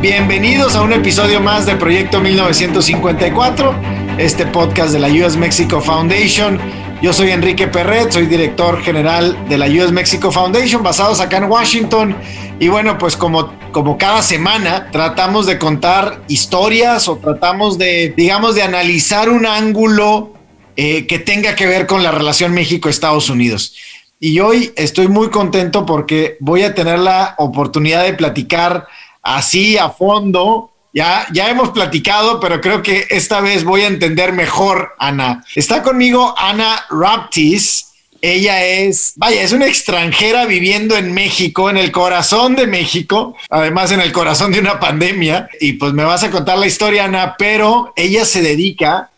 Bienvenidos a un episodio más de Proyecto 1954, este podcast de la US Mexico Foundation. Yo soy Enrique Perret, soy director general de la US Mexico Foundation, basados acá en Washington. Y bueno, pues como, como cada semana tratamos de contar historias o tratamos de, digamos, de analizar un ángulo eh, que tenga que ver con la relación México-Estados Unidos. Y hoy estoy muy contento porque voy a tener la oportunidad de platicar así a fondo. Ya, ya hemos platicado, pero creo que esta vez voy a entender mejor, Ana. Está conmigo Ana Raptis. Ella es, vaya, es una extranjera viviendo en México, en el corazón de México, además en el corazón de una pandemia. Y pues me vas a contar la historia, Ana, pero ella se dedica a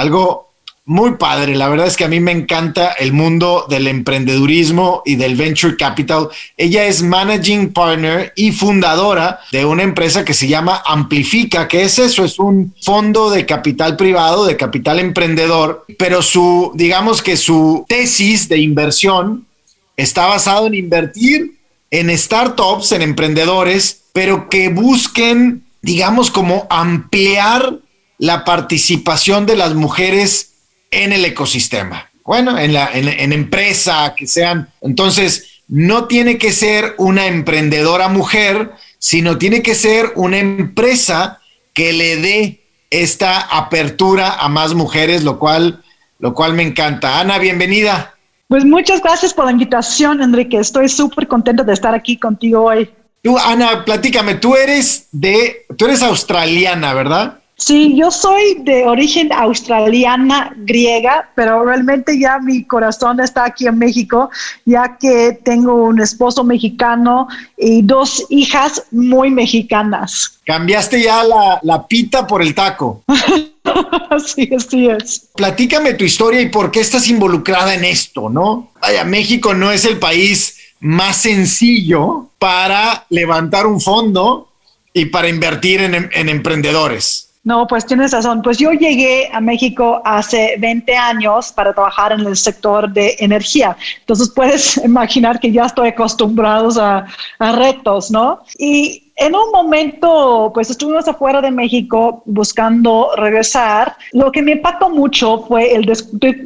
algo muy padre. La verdad es que a mí me encanta el mundo del emprendedurismo y del venture capital. Ella es managing partner y fundadora de una empresa que se llama Amplifica, que es eso, es un fondo de capital privado, de capital emprendedor, pero su, digamos que su tesis de inversión está basado en invertir en startups, en emprendedores, pero que busquen, digamos, como ampliar la participación de las mujeres en el ecosistema. Bueno, en la en, empresa, que sean. Entonces, no tiene que ser una emprendedora mujer, sino tiene que ser una empresa que le dé esta apertura a más mujeres, lo cual, lo cual me encanta. Ana, bienvenida. Pues muchas gracias por la invitación, Enrique. Estoy súper contento de estar aquí contigo hoy. Tú, Ana, platícame, tú eres de, tú eres australiana, ¿verdad? Sí, yo soy de origen australiana griega, pero realmente ya mi corazón está aquí en México, ya que tengo un esposo mexicano y dos hijas muy mexicanas. Cambiaste ya la, pita por el taco. sí, así es. Platícame tu historia y por qué estás involucrada en esto, ¿no? Vaya, México no es el país más sencillo para levantar un fondo y para invertir en emprendedores. No, pues tienes razón. Pues yo llegué a México hace 20 años para trabajar en el sector de energía. Entonces puedes imaginar que ya estoy acostumbrado a, a retos, ¿no? Y en un momento, pues estuvimos afuera de México buscando regresar. Lo que me impactó mucho fue el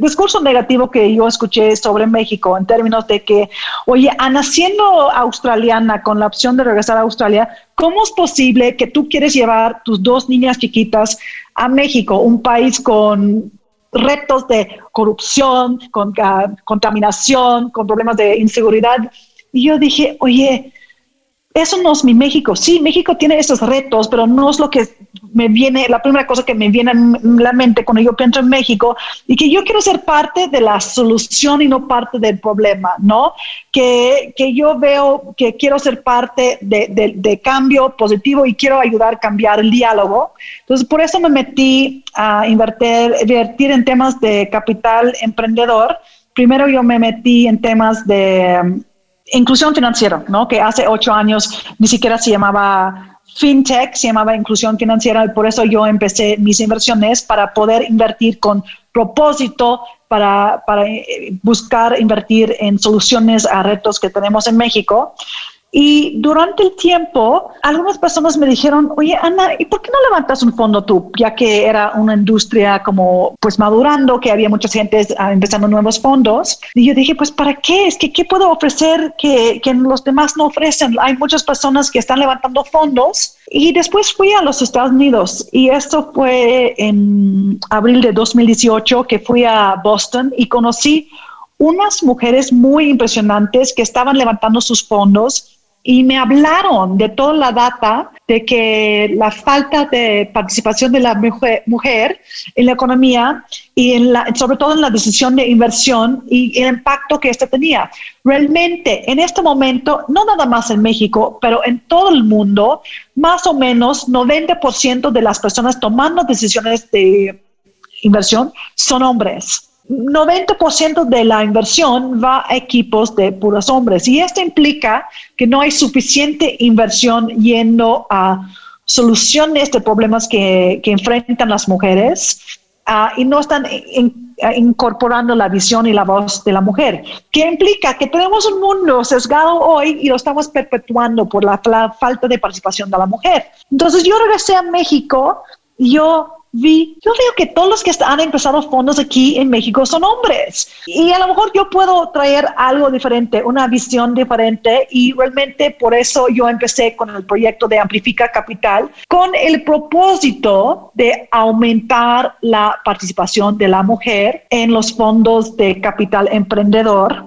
discurso negativo que yo escuché sobre México en términos de que, oye, Ana, siendo australiana con la opción de regresar a Australia, ¿cómo es posible que tú quieres llevar tus dos niñas chiquitas a México, un país con retos de corrupción, con contaminación, con problemas de inseguridad? Y yo dije, oye, eso no es mi México. Sí, México tiene esos retos, pero no es lo que me viene, la primera cosa que me viene en la mente cuando yo pienso en México y que yo quiero ser parte de la solución y no parte del problema, ¿no? Que, que yo veo que quiero ser parte de, de, cambio positivo y quiero ayudar a cambiar el diálogo. Entonces, por eso me metí a invertir, invertir en temas de capital emprendedor. Primero yo me metí en temas de inclusión financiera, ¿no? Que hace ocho años ni siquiera se llamaba fintech, se llamaba inclusión financiera y por eso yo empecé mis inversiones para poder invertir con propósito, para, para eh, buscar invertir en soluciones a retos que tenemos en México. Y durante el tiempo, algunas personas me dijeron, oye, Ana, ¿y por qué no levantas un fondo tú? Ya que era una industria como pues madurando, que había mucha gente ah, empezando nuevos fondos. Y yo dije, pues ¿para qué? Es que ¿qué puedo ofrecer que, que los demás no ofrecen? Hay muchas personas que están levantando fondos. Y después fui a los Estados Unidos y esto fue en abril de 2018 que fui a Boston y conocí unas mujeres muy impresionantes que estaban levantando sus fondos y me hablaron de toda la data de que la falta de participación de la mujer, en la economía y en la, sobre todo en la decisión de inversión y el impacto que esto tenía. Realmente, en este momento, no nada más en México, pero en todo el mundo, más o menos 90% de las personas tomando decisiones de inversión son hombres. 90% de la inversión va a equipos de puros hombres y esto implica que no hay suficiente inversión yendo a soluciones de problemas que, enfrentan las mujeres ah, y no están incorporando la visión y la voz de la mujer, que implica que tenemos un mundo sesgado hoy y lo estamos perpetuando por la, la falta de participación de la mujer. Entonces yo regresé a México yo vi, yo veo que todos los que han empezado fondos aquí en México son hombres. Y a lo mejor yo puedo traer algo diferente, una visión diferente. Y realmente por eso yo empecé con el proyecto de Amplifica Capital, con el propósito de aumentar la participación de la mujer en los fondos de capital emprendedor.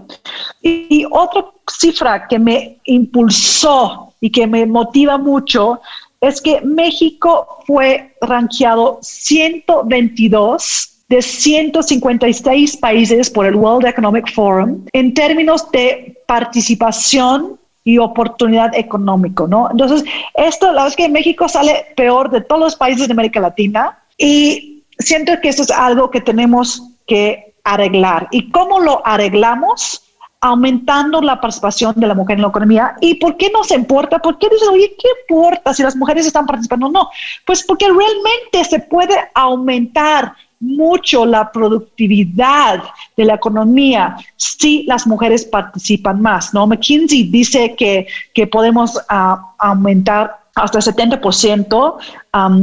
Y, y otra cifra que me impulsó y que me motiva mucho es que México fue rankeado 122 de 156 países por el World Economic Forum en términos de participación y oportunidad económico, ¿no? Entonces, esto, la verdad es que México sale peor de todos los países de América Latina y siento que esto es algo que tenemos que arreglar. ¿Y cómo lo arreglamos? Aumentando la participación de la mujer en la economía. ¿Y por qué nos importa? ¿Por qué dicen, oye, qué importa si las mujeres están participando? No, pues porque realmente se puede aumentar mucho la productividad de la economía si las mujeres participan más, ¿no? McKinsey dice que, que podemos ah, aumentar hasta el 70%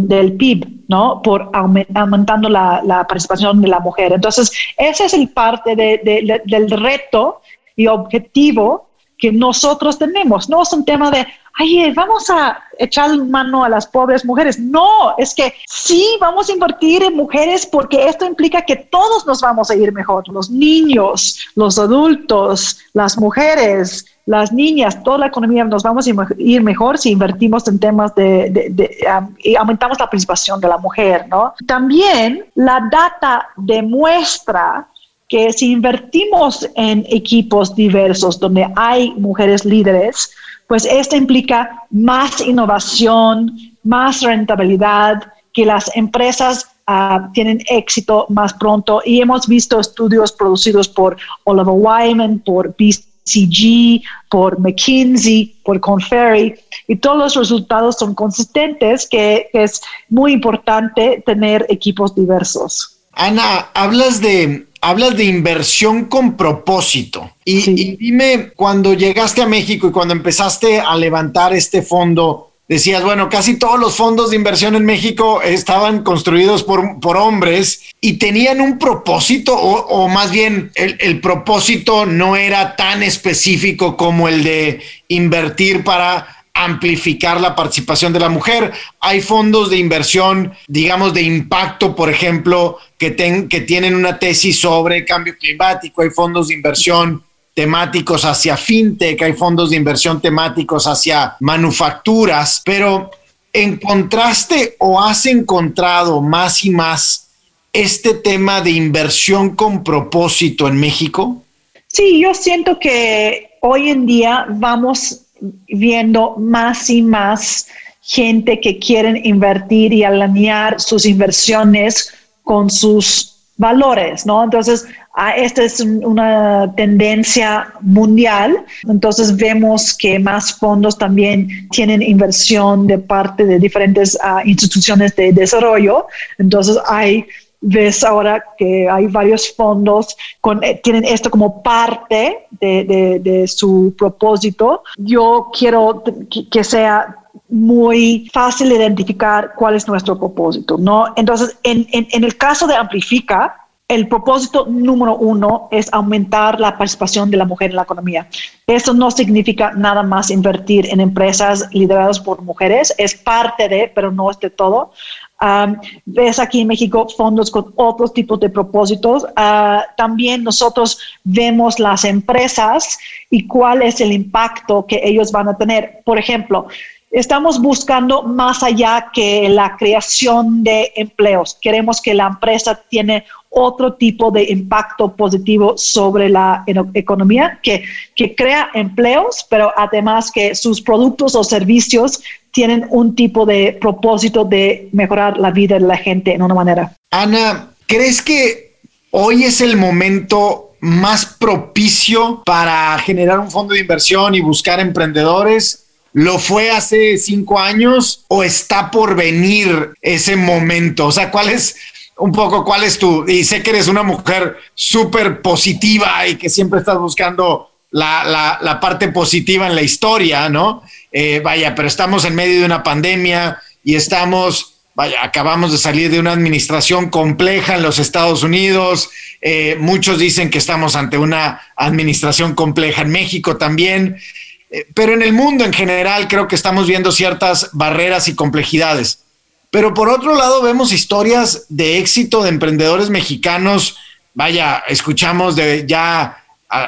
del PIB, ¿no? Por aumentando la, participación de la mujer. Entonces, ese es el parte del reto y objetivo que nosotros tenemos. No es un tema de, ay, vamos a echar mano a las pobres mujeres. No, es que sí, vamos a invertir en mujeres porque esto implica que todos nos vamos a ir mejor. Los niños, los adultos, las mujeres, las niñas, toda la economía nos vamos a ir mejor si invertimos en temas de, y aumentamos la participación de la mujer, ¿no? También la data demuestra que si invertimos en equipos diversos donde hay mujeres líderes, pues esto implica más innovación, más rentabilidad, que las empresas ah, tienen éxito más pronto. Y hemos visto estudios producidos por Oliver Wyman, por BCG, por McKinsey, por Conferry, y todos los resultados son consistentes, que es muy importante tener equipos diversos. Ana, hablas de hablas de inversión con propósito. Y, dime, cuando llegaste a México y cuando empezaste a levantar este fondo, decías, bueno, casi todos los fondos de inversión en México estaban construidos por, por hombres y tenían un propósito, o, más bien el, el, propósito no era tan específico como el de invertir para amplificar la participación de la mujer. Hay fondos de inversión, digamos, de impacto, por ejemplo, que, que tienen una tesis sobre cambio climático. Hay fondos de inversión temáticos hacia fintech, hay fondos de inversión temáticos hacia manufacturas, pero ¿encontraste o has encontrado más y más este tema de inversión con propósito en México? Sí, yo siento que hoy en día vamos viendo más y más gente que quieren invertir y alinear sus inversiones con sus valores, ¿no? Entonces, ah, esta es una tendencia mundial. Entonces, vemos que más fondos también tienen inversión de parte de diferentes ah, instituciones de desarrollo. Entonces, hay ves ahora que hay varios fondos con, eh, tienen esto como parte de, su propósito. Yo quiero que, sea muy fácil identificar cuál es nuestro propósito, ¿no? Entonces, en, en, el caso de Amplifica, el propósito número uno es aumentar la participación de la mujer en la economía. Eso no significa nada más invertir en empresas lideradas por mujeres, es parte de, pero no es de todo ves aquí en México fondos con otros tipos de propósitos. Ah, también nosotros vemos las empresas y cuál es el impacto que ellos van a tener. Por ejemplo, estamos buscando más allá que la creación de empleos. Queremos que la empresa tiene otro tipo de impacto positivo sobre la economía, que, que crea empleos, pero además que sus productos o servicios tienen un tipo de propósito de mejorar la vida de la gente en una manera. Ana, ¿crees que hoy es el momento más propicio para generar un fondo de inversión y buscar emprendedores? ¿Lo fue hace cinco años o está por venir ese momento? O sea, ¿cuál es un poco cuál es tu, y sé que eres una mujer súper positiva y que siempre estás buscando la, la, parte positiva en la historia, ¿no? Eh, vaya, pero estamos en medio de una pandemia y estamos, vaya, acabamos de salir de una administración compleja en los Estados Unidos. Eh, muchos dicen que estamos ante una administración compleja en México también. Eh, pero en el mundo en general creo que estamos viendo ciertas barreras y complejidades. Pero por otro lado vemos historias de éxito de emprendedores mexicanos. Vaya, escuchamos de ya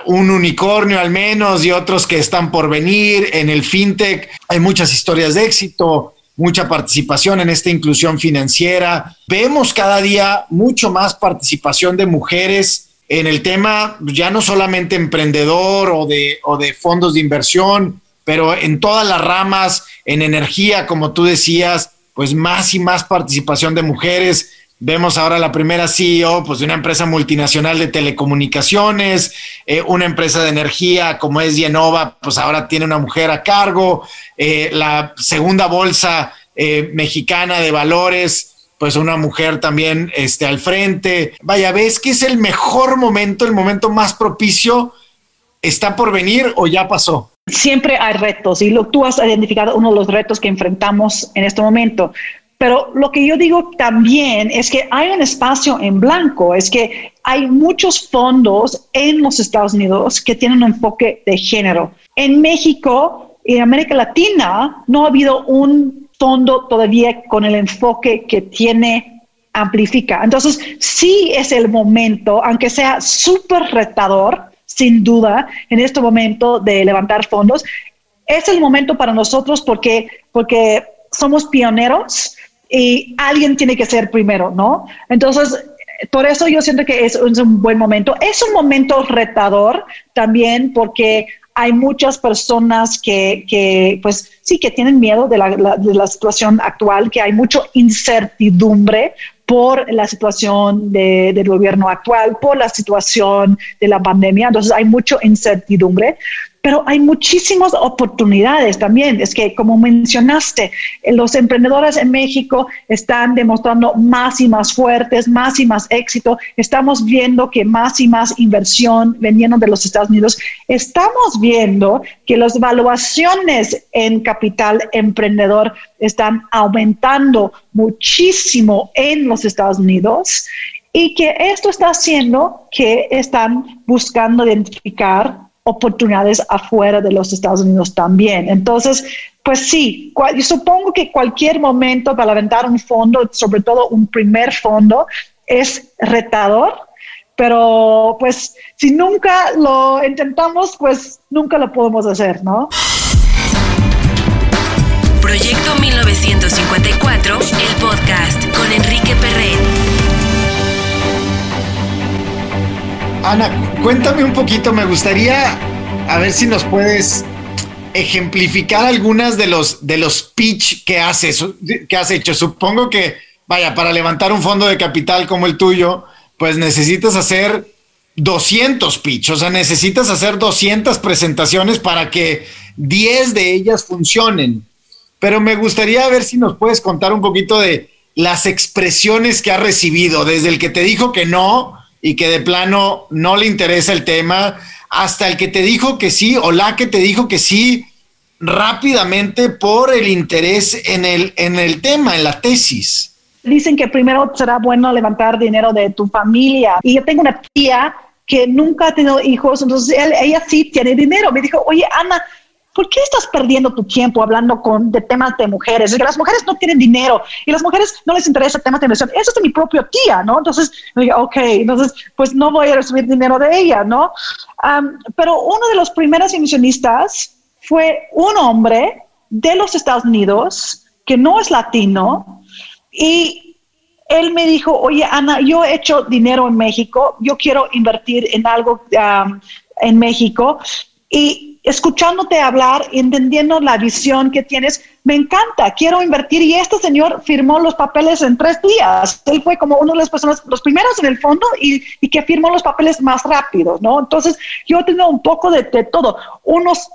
un unicornio al menos y otros que están por venir. En el fintech hay muchas historias de éxito, mucha participación en esta inclusión financiera. Vemos cada día mucho más participación de mujeres en el tema, ya no solamente emprendedor o de, o de fondos de inversión, pero en todas las ramas, en energía, como tú decías, pues más y más participación de mujeres Vemos ahora la primera CEO pues, de una empresa multinacional de telecomunicaciones, eh, una empresa de energía como es Genova, pues ahora tiene una mujer a cargo, eh, la segunda bolsa eh, mexicana de valores, pues una mujer también este, al frente. Vaya, ves que es el mejor momento, el momento más propicio, está por venir o ya pasó. Siempre hay retos y lo, tú has identificado uno de los retos que enfrentamos en este momento. Pero lo que yo digo también es que hay un espacio en blanco, es que hay muchos fondos en los Estados Unidos que tienen un enfoque de género. En México y en América Latina no ha habido un fondo todavía con el enfoque que tiene amplifica. Entonces, sí es el momento, aunque sea súper retador, sin duda, en este momento de levantar fondos, es el momento para nosotros porque, porque somos pioneros y alguien tiene que ser primero, ¿no? Entonces, por eso yo siento que es, un buen momento. Es un momento retador también porque hay muchas personas que, que, pues sí, que tienen miedo de la, situación actual, que hay mucha incertidumbre por la situación de, del gobierno actual, por la situación de la pandemia. Entonces hay mucha incertidumbre pero hay muchísimas oportunidades también. Es que, como mencionaste, los emprendedores en México están demostrando más y más fuertes, más y más éxito. Estamos viendo que más y más inversión veniendo de los Estados Unidos. Estamos viendo que las valuaciones en capital emprendedor están aumentando muchísimo en los Estados Unidos y que esto está haciendo que están buscando identificar oportunidades afuera de los Estados Unidos también. Entonces, pues sí, yo supongo que cualquier momento para levantar un fondo, sobre todo un primer fondo, es retador, pero pues si nunca lo intentamos, pues nunca lo podemos hacer, ¿no? Proyecto 1954, el podcast con Enrique Perret. Ana, cuéntame un poquito, me gustaría a ver si nos puedes ejemplificar algunas de los de los pitch que haces, que has hecho. Supongo que, vaya, para levantar un fondo de capital como el tuyo, pues necesitas hacer 200 pitch, o sea, necesitas hacer 200 presentaciones para que 10 de ellas funcionen. Pero me gustaría ver si nos puedes contar un poquito de las expresiones que has recibido, desde el que te dijo que no, y que de plano no le interesa el tema, hasta el que te dijo que sí o la que te dijo que sí rápidamente por el interés en el, en el tema, en la tesis. Dicen que primero será bueno levantar dinero de tu familia. Y yo tengo una tía que nunca ha tenido hijos, entonces ella sí tiene dinero. Me dijo, oye, Ana, ¿por qué estás perdiendo tu tiempo hablando con, de temas de mujeres? las mujeres no tienen dinero y las mujeres no les interesa temas de inversión. Eso es de mi propia tía, ¿no? Entonces, ok, entonces, pues no voy a recibir dinero de ella, ¿no? pero uno de los primeros inversionistas fue un hombre de los Estados Unidos que no es latino y él me dijo, oye, Ana, yo he hecho dinero en México, yo quiero invertir en algo en México y escuchándote hablar, entendiendo la visión que tienes, me encanta, quiero invertir. Y este señor firmó los papeles en tres días. Él fue como una de las personas, los primeros en el fondo y, que firmó los papeles más rápido, ¿no? Entonces, yo tengo un poco de, todo. Unos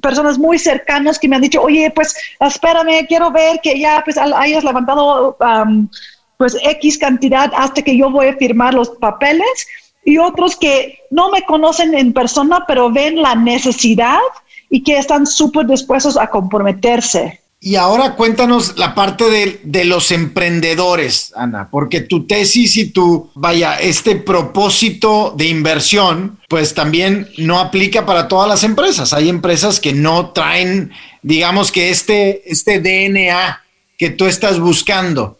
personas muy cercanas que me han dicho, oye, pues espérame, quiero ver que ya pues hayas levantado pues X cantidad hasta que yo voy a firmar los papeles y otros que no me conocen en persona, pero ven la necesidad y que están súper dispuestos a comprometerse. Y ahora cuéntanos la parte de, de, los emprendedores, Ana, porque tu tesis y tu, vaya, este propósito de inversión, pues también no aplica para todas las empresas. Hay empresas que no traen, digamos que este, este DNA que tú estás buscando.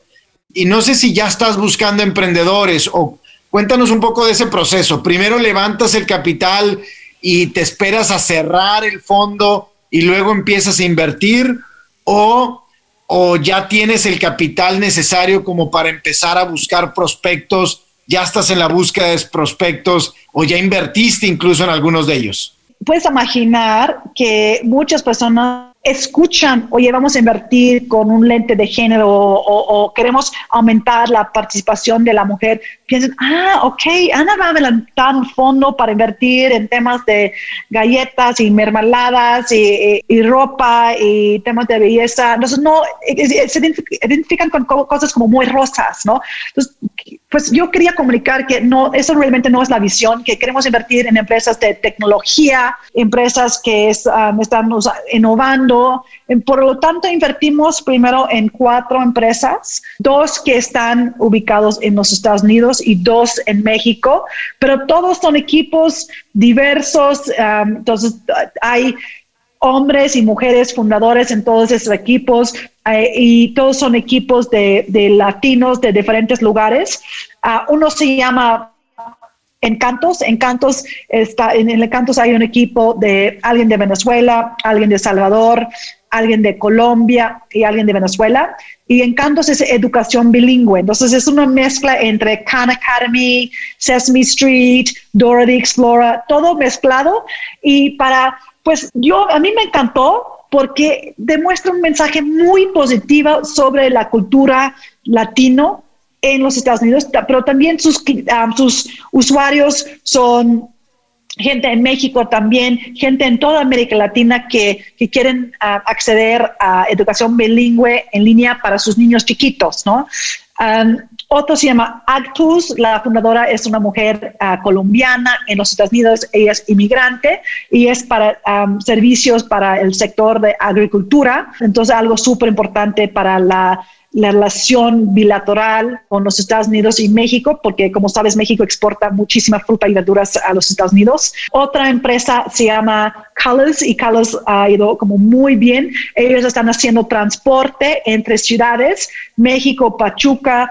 Y no sé si ya estás buscando emprendedores o Cuéntanos un poco de ese proceso. Primero levantas el capital y te esperas a cerrar el fondo y luego empiezas a invertir o, o ya tienes el capital necesario como para empezar a buscar prospectos, ya estás en la búsqueda de prospectos o ya invertiste incluso en algunos de ellos. Puedes imaginar que muchas personas escuchan, oye, vamos a invertir con un lente de género o, queremos aumentar la participación de la mujer, piensan, ah, ok, Ana va a adelantar un fondo para invertir en temas de galletas y mermeladas y, ropa y temas de belleza. Entonces, no, se identifican con cosas como muy rosas, ¿no? Entonces, pues yo quería comunicar que no, eso realmente no es la visión, que queremos invertir en empresas de tecnología, empresas que um, están innovando. Por lo tanto, invertimos primero en cuatro empresas, dos que están ubicados en los Estados Unidos y dos en México, pero todos son equipos diversos. Um, entonces, hay hombres y mujeres fundadores en todos esos equipos eh, y todos son equipos de, latinos de diferentes lugares. Ah, uno se llama Encantos. Encantos está en el Encantos hay un equipo de alguien de Venezuela, alguien de Salvador, alguien de Colombia y alguien de Venezuela. Y Encantos es educación bilingüe. Entonces es una mezcla entre Khan Academy, Sesame Street, Dorothy Explorer, todo mezclado. Y para pues yo, a mí me encantó porque demuestra un mensaje muy positivo sobre la cultura latino en los Estados Unidos, pero también sus, usuarios son gente en México también, gente en toda América Latina que, quieren acceder a educación bilingüe en línea para sus niños chiquitos, ¿no? Otro se llama Actus, la fundadora es una mujer ah, colombiana en los Estados Unidos, ella es inmigrante y es para servicios para el sector de agricultura, entonces algo súper importante para la la relación bilateral con los Estados Unidos y México, porque como sabes, México exporta muchísima fruta y verduras a los Estados Unidos. Otra empresa se llama Colors y Colors ha ido como muy bien. Ellos están haciendo transporte entre ciudades, México, Pachuca,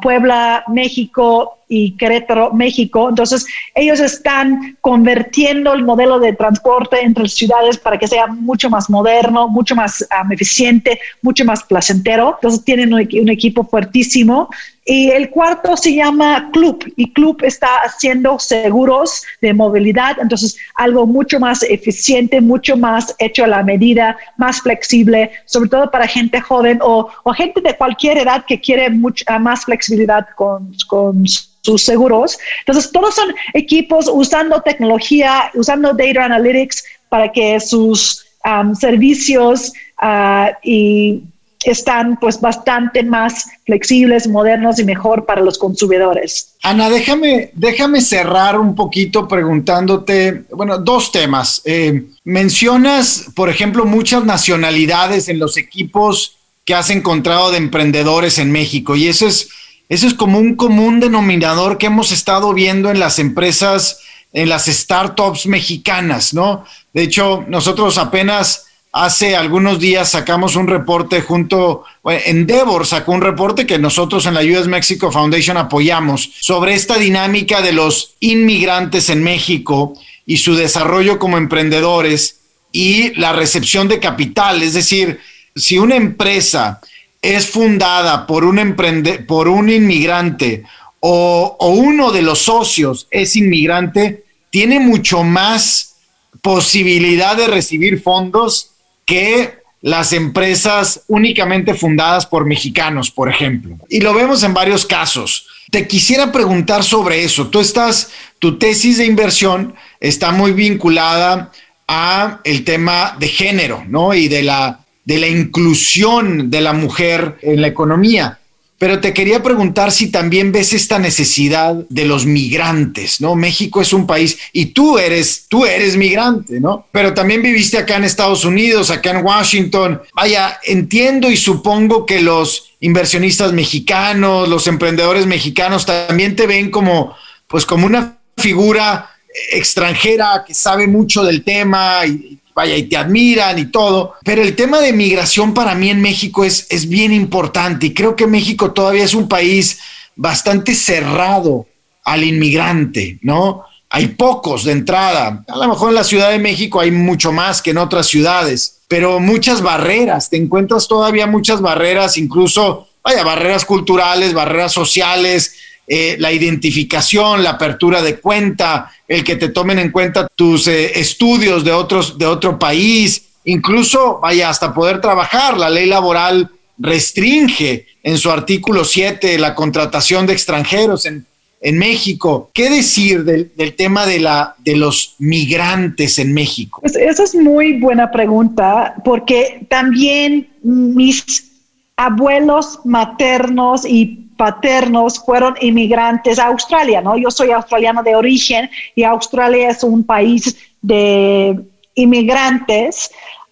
Puebla, México y Querétaro, México. Entonces, ellos están convirtiendo el modelo de transporte entre ciudades para que sea mucho más moderno, mucho más eficiente, mucho más placentero. Entonces, tienen un, un equipo fuertísimo y el cuarto se llama Club y Club está haciendo seguros de movilidad, entonces algo mucho más eficiente, mucho más hecho a la medida, más flexible, sobre todo para gente joven o, gente de cualquier edad que quiere mucha más flexibilidad con, con sus seguros. Entonces, todos son equipos usando tecnología, usando data analytics para que sus um, servicios uh, y están pues bastante más flexibles, modernos y mejor para los consumidores. Ana, déjame, déjame cerrar un poquito preguntándote, bueno, dos temas. Eh, mencionas, por ejemplo, muchas nacionalidades en los equipos que has encontrado de emprendedores en México y eso es, eso es como un común denominador que hemos estado viendo en las empresas, en las startups mexicanas, ¿no? De hecho, nosotros apenas hace algunos días sacamos un reporte junto, Endeavor sacó un reporte que nosotros en la US Mexico Foundation apoyamos sobre esta dinámica de los inmigrantes en México y su desarrollo como emprendedores y la recepción de capital. Es decir, si una empresa es fundada por un, emprende por un inmigrante o uno de los socios es inmigrante, tiene mucho más posibilidad de recibir fondos que las empresas únicamente fundadas por mexicanos, por ejemplo. Y lo vemos en varios casos. Te quisiera preguntar sobre eso. Tú estás, tu tesis de inversión está muy vinculada a el tema de género, ¿no? Y de la, de la inclusión de la mujer en la economía. Pero te quería preguntar si también ves esta necesidad de los migrantes, ¿no? México es un país y tú eres, tú eres migrante, ¿no? Pero también viviste acá en Estados Unidos, acá en Washington. Vaya, entiendo y supongo que los inversionistas mexicanos, los emprendedores mexicanos también te ven como, pues como una figura extranjera que sabe mucho del tema y, vaya, y te admiran y todo. Pero el tema de migración para mí en México es, es bien importante y creo que México todavía es un país bastante cerrado al inmigrante, ¿no? Hay pocos de entrada. A lo mejor en la Ciudad de México hay mucho más que en otras ciudades, pero muchas barreras. Te encuentras todavía muchas barreras, incluso, vaya, barreras culturales, barreras sociales, eh, la identificación, la apertura de cuenta, el que te tomen en cuenta tus eh, estudios de otros de otro país, incluso vaya hasta poder trabajar. La ley laboral restringe en su artículo 7 la contratación de extranjeros en, en México. ¿Qué decir del, del, tema de, la, de los migrantes en México? Pues esa es muy buena pregunta, porque también mis abuelos maternos y paternos fueron inmigrantes a Australia, ¿no? Yo soy australiano de origen y Australia es un país de inmigrantes.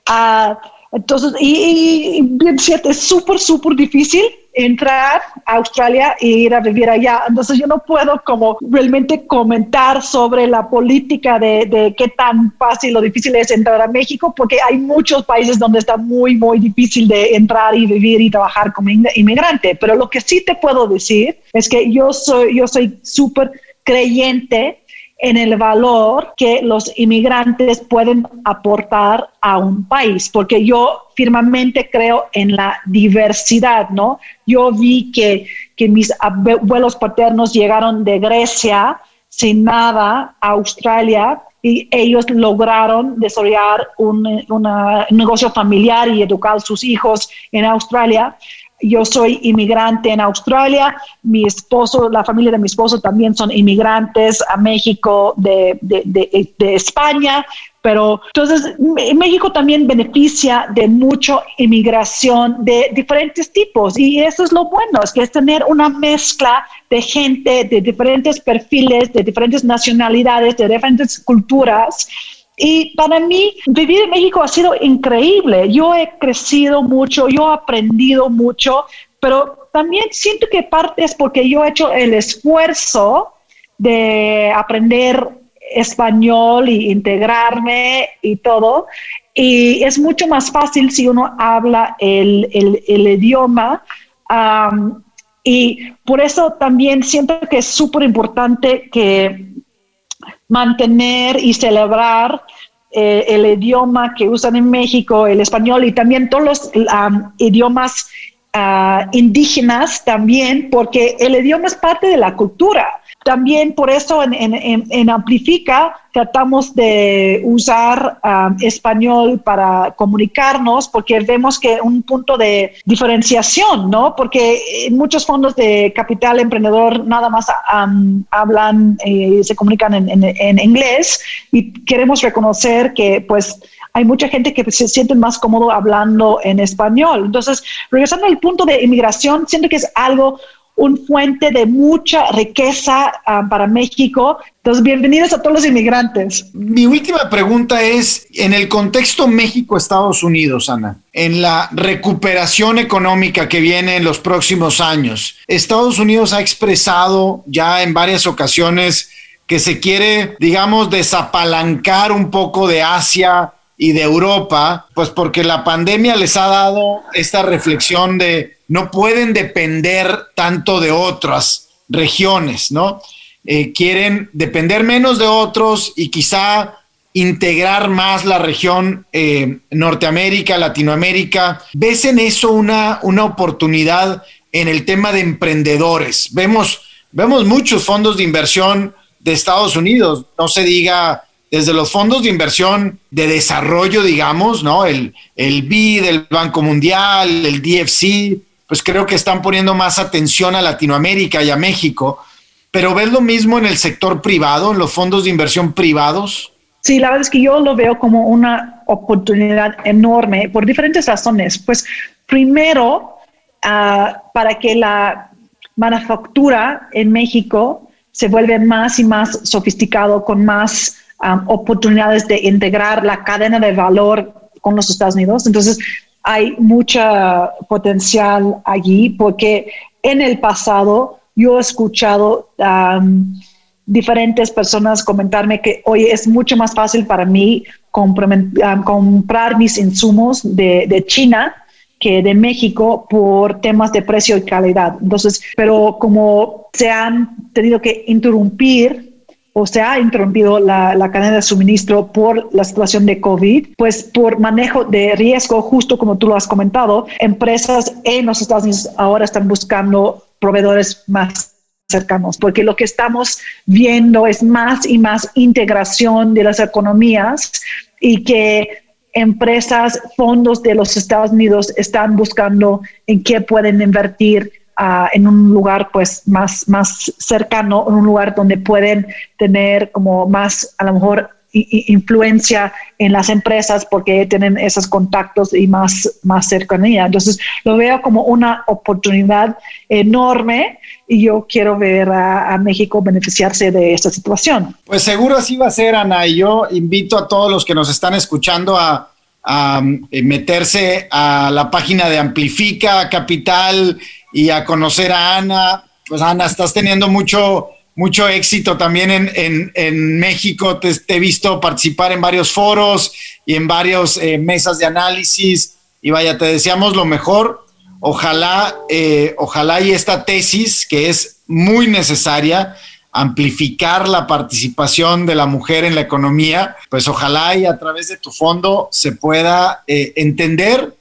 Uh, entonces, y, y, es súper, súper difícil entrar a Australia e ir a vivir allá. Entonces yo no puedo como realmente comentar sobre la política de, de, qué tan fácil o difícil es entrar a México, porque hay muchos países donde está muy, muy difícil de entrar y vivir y trabajar como inmigrante. Pero lo que sí te puedo decir es que yo soy, yo soy súper creyente en el valor que los inmigrantes pueden aportar a un país, porque yo firmemente creo en la diversidad, ¿no? Yo vi que, que mis abuelos paternos llegaron de Grecia sin nada a Australia y ellos lograron desarrollar un, un negocio familiar y educar a sus hijos en Australia yo soy inmigrante en Australia, mi esposo, la familia de mi esposo también son inmigrantes a México de, de, de, de España, pero entonces México también beneficia de mucha inmigración de diferentes tipos y eso es lo bueno, es que es tener una mezcla de gente de diferentes perfiles, de diferentes nacionalidades, de diferentes culturas y para mí, vivir en México ha sido increíble. Yo he crecido mucho, yo he aprendido mucho, pero también siento que parte es porque yo he hecho el esfuerzo de aprender español y integrarme y todo. Y es mucho más fácil si uno habla el, el, idioma. Y por eso también siento que es súper importante que mantener y celebrar eh, el idioma que usan en México, el español y también todos los idiomas indígenas también, porque el idioma es parte de la cultura. También por eso en, Amplifica tratamos de usar um, español para comunicarnos porque vemos que un punto de diferenciación, ¿no? Porque muchos fondos de capital emprendedor nada más um, hablan y se comunican en inglés y queremos reconocer que pues hay mucha gente que se siente más cómodo hablando en español. Entonces, regresando al punto de inmigración, siento que es algo un fuente de mucha riqueza uh, para México. Entonces, bienvenidos a todos los inmigrantes. Mi última pregunta es, en el contexto México-Estados Unidos, Ana, en la recuperación económica que viene en los próximos años, Estados Unidos ha expresado ya en varias ocasiones que se quiere, digamos, desapalancar un poco de Asia y de Europa, pues porque la pandemia les ha dado esta reflexión de no pueden depender tanto de otras regiones, ¿no? Eh, quieren depender menos de otros y quizá integrar más la región eh, Norteamérica, Latinoamérica. ¿Ves en eso una, una oportunidad en el tema de emprendedores? Vemos, vemos muchos fondos de inversión de Estados Unidos, no se diga desde los fondos de inversión de desarrollo, digamos, ¿no? El, el BID, el Banco Mundial, el DFC, pues creo que están poniendo más atención a Latinoamérica y a México. Pero ¿ves lo mismo en el sector privado, en los fondos de inversión privados? Sí, la verdad es que yo lo veo como una oportunidad enorme por diferentes razones. Pues primero, ah, para que la manufactura en México se vuelve más y más sofisticado, con más um, oportunidades de integrar la cadena de valor con los Estados Unidos. Entonces, hay mucho potencial allí porque en el pasado yo he escuchado um, diferentes personas comentarme que hoy es mucho más fácil para mí um, comprar mis insumos de, de China que de México por temas de precio y calidad. Entonces, pero como se han tenido que interrumpir o se ha interrumpido la, cadena de suministro por la situación de COVID, pues por manejo de riesgo, justo como tú lo has comentado, empresas en los Estados Unidos ahora están buscando proveedores más cercanos, porque lo que estamos viendo es más y más integración de las economías y que empresas, fondos de los Estados Unidos están buscando en qué pueden invertir uh, en un lugar pues más, más cercano, en un lugar donde pueden tener como más, a lo mejor, influencia en las empresas porque tienen esos contactos y más, más cercanía. Entonces, lo veo como una oportunidad enorme y yo quiero ver a, a, México beneficiarse de esta situación. Pues seguro así va a ser, Ana, y yo invito a todos los que nos están escuchando a, a eh, meterse a la página de Amplifica Capital y a conocer a Ana. Pues Ana, estás teniendo mucho, mucho éxito también en, en, en México. Te, te, he visto participar en varios foros y en varias eh, mesas de análisis. Y vaya, te deseamos lo mejor. Ojalá, eh, ojalá y esta tesis, que es muy necesaria, amplificar la participación de la mujer en la economía, pues ojalá y a través de tu fondo se pueda eh, entender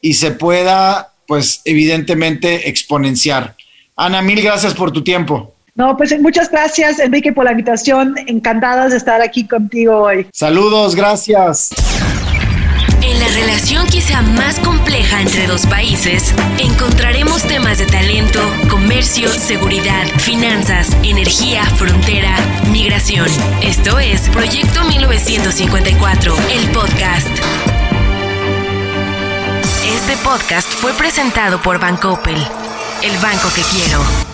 y se pueda, pues evidentemente, exponenciar. Ana, mil gracias por tu tiempo. No, pues muchas gracias, Enrique, por la invitación. Encantadas de estar aquí contigo hoy. Saludos, gracias. En la relación quizá más compleja entre dos países, encontraremos temas de talento, comercio, seguridad, finanzas, energía, frontera, migración. Esto es Proyecto 1954, el podcast. Este podcast fue presentado por Bancoppel, el banco que quiero.